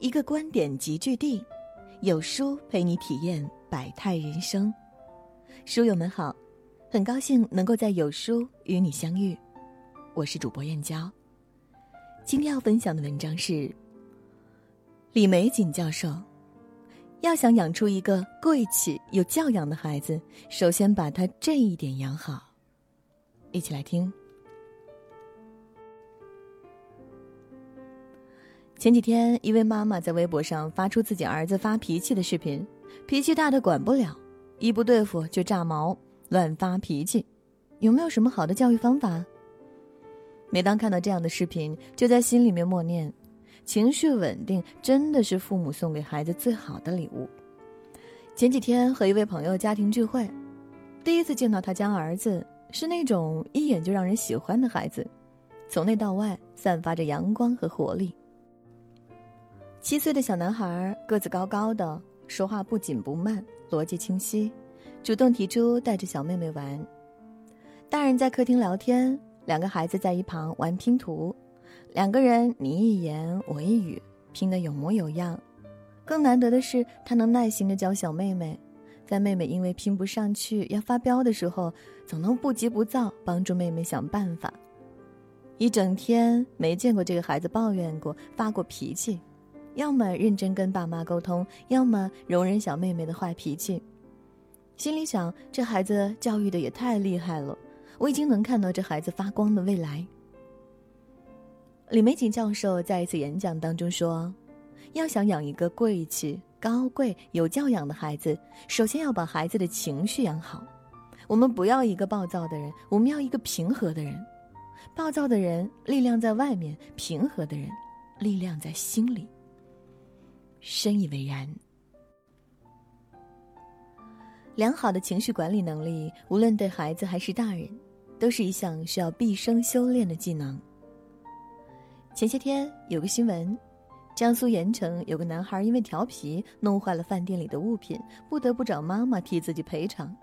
一个观点集聚地，有书陪你体验百态人生。书友们好，很高兴能够在有书与你相遇，我是主播燕娇。今天要分享的文章是李玫瑾教授。要想养出一个贵气有教养的孩子，首先把他这一点养好。一起来听。前几天，一位妈妈在微博上发出自己儿子发脾气的视频，脾气大的管不了，一不对付就炸毛，乱发脾气，有没有什么好的教育方法？每当看到这样的视频，就在心里面默念：情绪稳定真的是父母送给孩子最好的礼物。前几天和一位朋友家庭聚会，第一次见到他家儿子，是那种一眼就让人喜欢的孩子，从内到外散发着阳光和活力。七岁的小男孩个子高高的，说话不紧不慢，逻辑清晰，主动提出带着小妹妹玩。大人在客厅聊天，两个孩子在一旁玩拼图，两个人你一言我一语，拼得有模有样。更难得的是，他能耐心的教小妹妹，在妹妹因为拼不上去要发飙的时候，总能不急不躁帮助妹妹想办法。一整天没见过这个孩子抱怨过、发过脾气。要么认真跟爸妈沟通，要么容忍小妹妹的坏脾气。心里想，这孩子教育的也太厉害了，我已经能看到这孩子发光的未来。李玫瑾教授在一次演讲当中说：“要想养一个贵气、高贵、有教养的孩子，首先要把孩子的情绪养好。我们不要一个暴躁的人，我们要一个平和的人。暴躁的人力量在外面，平和的人力量在心里。”深以为然。良好的情绪管理能力，无论对孩子还是大人，都是一项需要毕生修炼的技能。前些天有个新闻，江苏盐城有个男孩因为调皮弄坏了饭店里的物品，不得不找妈妈替自己赔偿。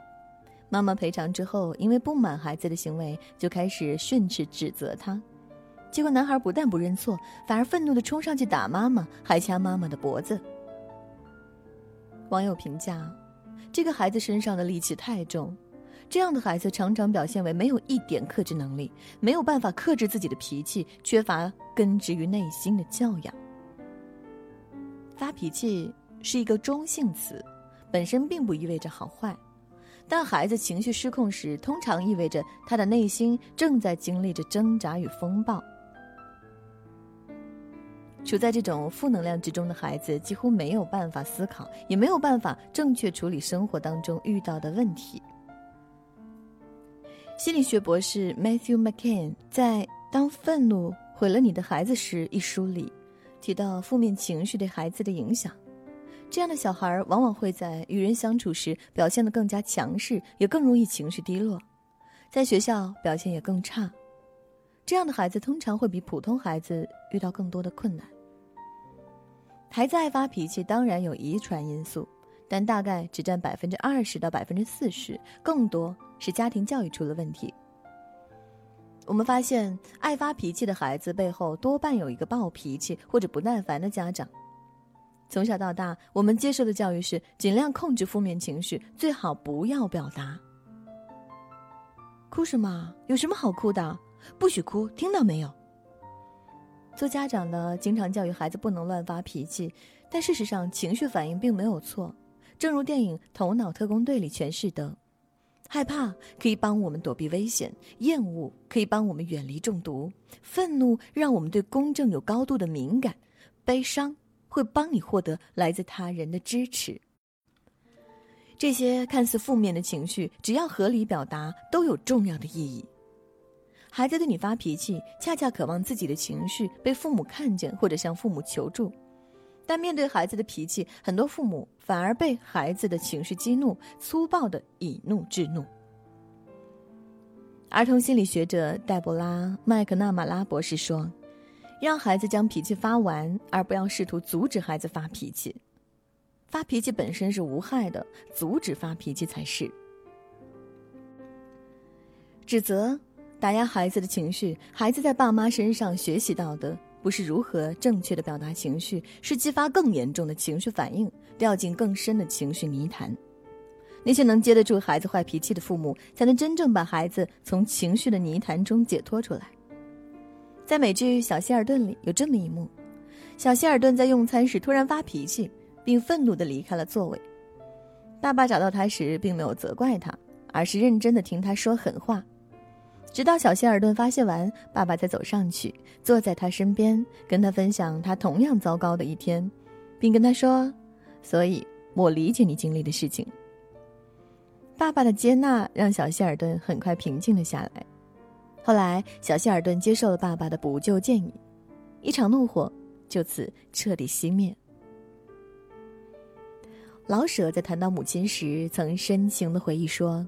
妈妈赔偿之后，因为不满孩子的行为，就开始训斥指责他。结果，男孩不但不认错，反而愤怒的冲上去打妈妈，还掐妈妈的脖子。网友评价：这个孩子身上的戾气太重，这样的孩子常常表现为没有一点克制能力，没有办法克制自己的脾气，缺乏根植于内心的教养。发脾气是一个中性词，本身并不意味着好坏，但孩子情绪失控时，通常意味着他的内心正在经历着挣扎与风暴。处在这种负能量之中的孩子，几乎没有办法思考，也没有办法正确处理生活当中遇到的问题。心理学博士 Matthew McCann 在《当愤怒毁了你的孩子时》一书里，提到负面情绪对孩子的影响。这样的小孩往往会在与人相处时表现得更加强势，也更容易情绪低落，在学校表现也更差。这样的孩子通常会比普通孩子遇到更多的困难。孩子爱发脾气，当然有遗传因素，但大概只占百分之二十到百分之四十，更多是家庭教育出了问题。我们发现，爱发脾气的孩子背后多半有一个暴脾气或者不耐烦的家长。从小到大，我们接受的教育是尽量控制负面情绪，最好不要表达。哭什么？有什么好哭的？不许哭，听到没有？做家长的经常教育孩子不能乱发脾气，但事实上情绪反应并没有错。正如电影《头脑特工队》里诠释的：害怕可以帮我们躲避危险，厌恶可以帮我们远离中毒，愤怒让我们对公正有高度的敏感，悲伤会帮你获得来自他人的支持。这些看似负面的情绪，只要合理表达，都有重要的意义。孩子对你发脾气，恰恰渴望自己的情绪被父母看见，或者向父母求助。但面对孩子的脾气，很多父母反而被孩子的情绪激怒，粗暴的以怒制怒。儿童心理学者黛博拉·麦克纳马拉博士说：“让孩子将脾气发完，而不要试图阻止孩子发脾气。发脾气本身是无害的，阻止发脾气才是。指责。”打压孩子的情绪，孩子在爸妈身上学习到的不是如何正确的表达情绪，是激发更严重的情绪反应，掉进更深的情绪泥潭。那些能接得住孩子坏脾气的父母，才能真正把孩子从情绪的泥潭中解脱出来。在美剧《小希尔顿》里有这么一幕：小希尔顿在用餐时突然发脾气，并愤怒地离开了座位。爸爸找到他时，并没有责怪他，而是认真地听他说狠话。直到小希尔顿发泄完，爸爸才走上去，坐在他身边，跟他分享他同样糟糕的一天，并跟他说：“所以我理解你经历的事情。”爸爸的接纳让小希尔顿很快平静了下来。后来，小希尔顿接受了爸爸的补救建议，一场怒火就此彻底熄灭。老舍在谈到母亲时，曾深情的回忆说：“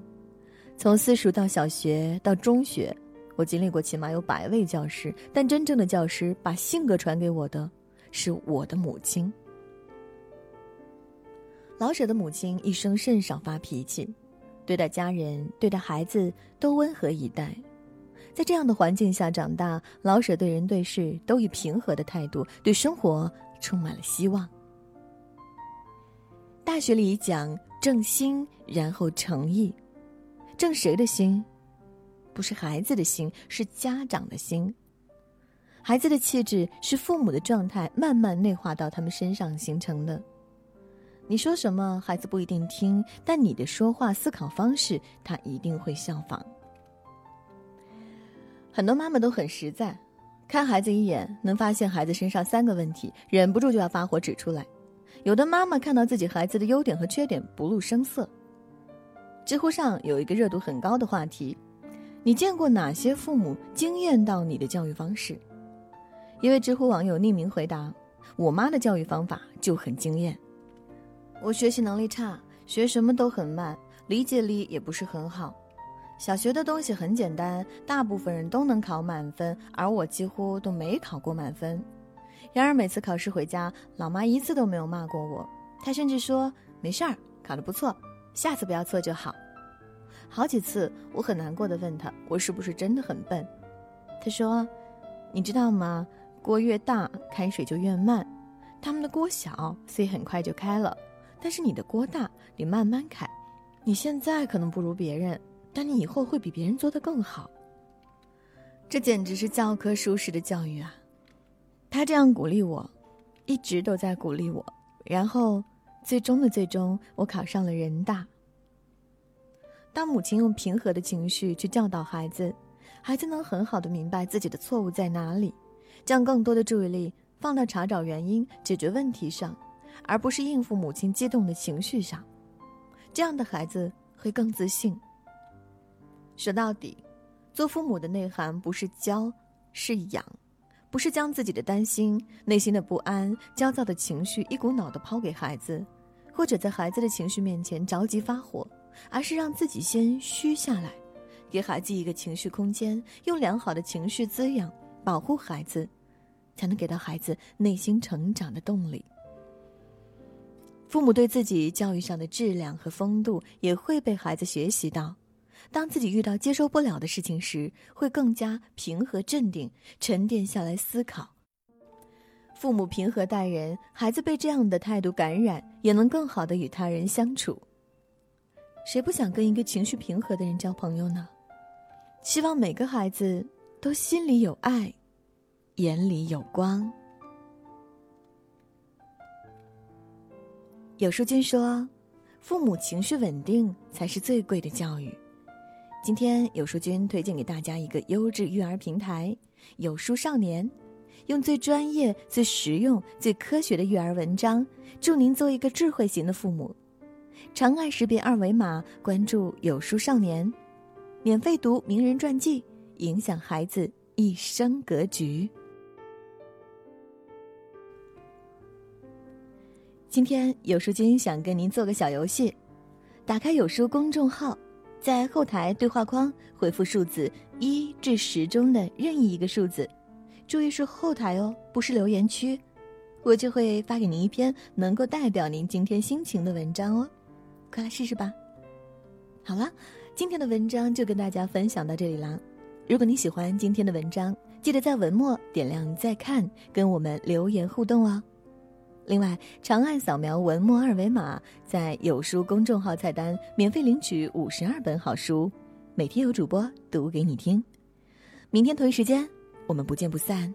从私塾到小学到中学，我经历过起码有百位教师，但真正的教师把性格传给我的，是我的母亲。”老舍的母亲一生甚少发脾气。对待家人、对待孩子都温和以待，在这样的环境下长大，老舍对人对事都以平和的态度，对生活充满了希望。大学里讲正心，然后诚意，正谁的心？不是孩子的心，是家长的心。孩子的气质是父母的状态慢慢内化到他们身上形成的。你说什么，孩子不一定听，但你的说话思考方式，他一定会效仿。很多妈妈都很实在，看孩子一眼能发现孩子身上三个问题，忍不住就要发火指出来。有的妈妈看到自己孩子的优点和缺点不露声色。知乎上有一个热度很高的话题：你见过哪些父母惊艳到你的教育方式？一位知乎网友匿名回答：“我妈的教育方法就很惊艳。”我学习能力差，学什么都很慢，理解力也不是很好。小学的东西很简单，大部分人都能考满分，而我几乎都没考过满分。然而每次考试回家，老妈一次都没有骂过我，她甚至说没事儿，考得不错，下次不要错就好。好几次我很难过的问他，我是不是真的很笨？他说，你知道吗？锅越大，开水就越慢。他们的锅小，所以很快就开了。但是你的锅大，你慢慢开。你现在可能不如别人，但你以后会比别人做得更好。这简直是教科书式的教育啊！他这样鼓励我，一直都在鼓励我。然后，最终的最终，我考上了人大。当母亲用平和的情绪去教导孩子，孩子能很好的明白自己的错误在哪里，将更多的注意力放到查找原因、解决问题上。而不是应付母亲激动的情绪上，这样的孩子会更自信。说到底，做父母的内涵不是教，是养，不是将自己的担心、内心的不安、焦躁的情绪一股脑的抛给孩子，或者在孩子的情绪面前着急发火，而是让自己先虚下来，给孩子一个情绪空间，用良好的情绪滋养、保护孩子，才能给到孩子内心成长的动力。父母对自己教育上的质量和风度也会被孩子学习到。当自己遇到接受不了的事情时，会更加平和镇定，沉淀下来思考。父母平和待人，孩子被这样的态度感染，也能更好的与他人相处。谁不想跟一个情绪平和的人交朋友呢？希望每个孩子都心里有爱，眼里有光。有书君说：“父母情绪稳定才是最贵的教育。”今天有书君推荐给大家一个优质育儿平台——有书少年，用最专业、最实用、最科学的育儿文章，助您做一个智慧型的父母。长按识别二维码关注有书少年，免费读名人传记，影响孩子一生格局。今天有书君想跟您做个小游戏，打开有书公众号，在后台对话框回复数字一至十中的任意一个数字，注意是后台哦，不是留言区，我就会发给您一篇能够代表您今天心情的文章哦，快来试试吧。好了，今天的文章就跟大家分享到这里啦。如果你喜欢今天的文章，记得在文末点亮再看，跟我们留言互动哦。另外，长按扫描文末二维码，在有书公众号菜单免费领取五十二本好书，每天有主播读给你听。明天同一时间，我们不见不散。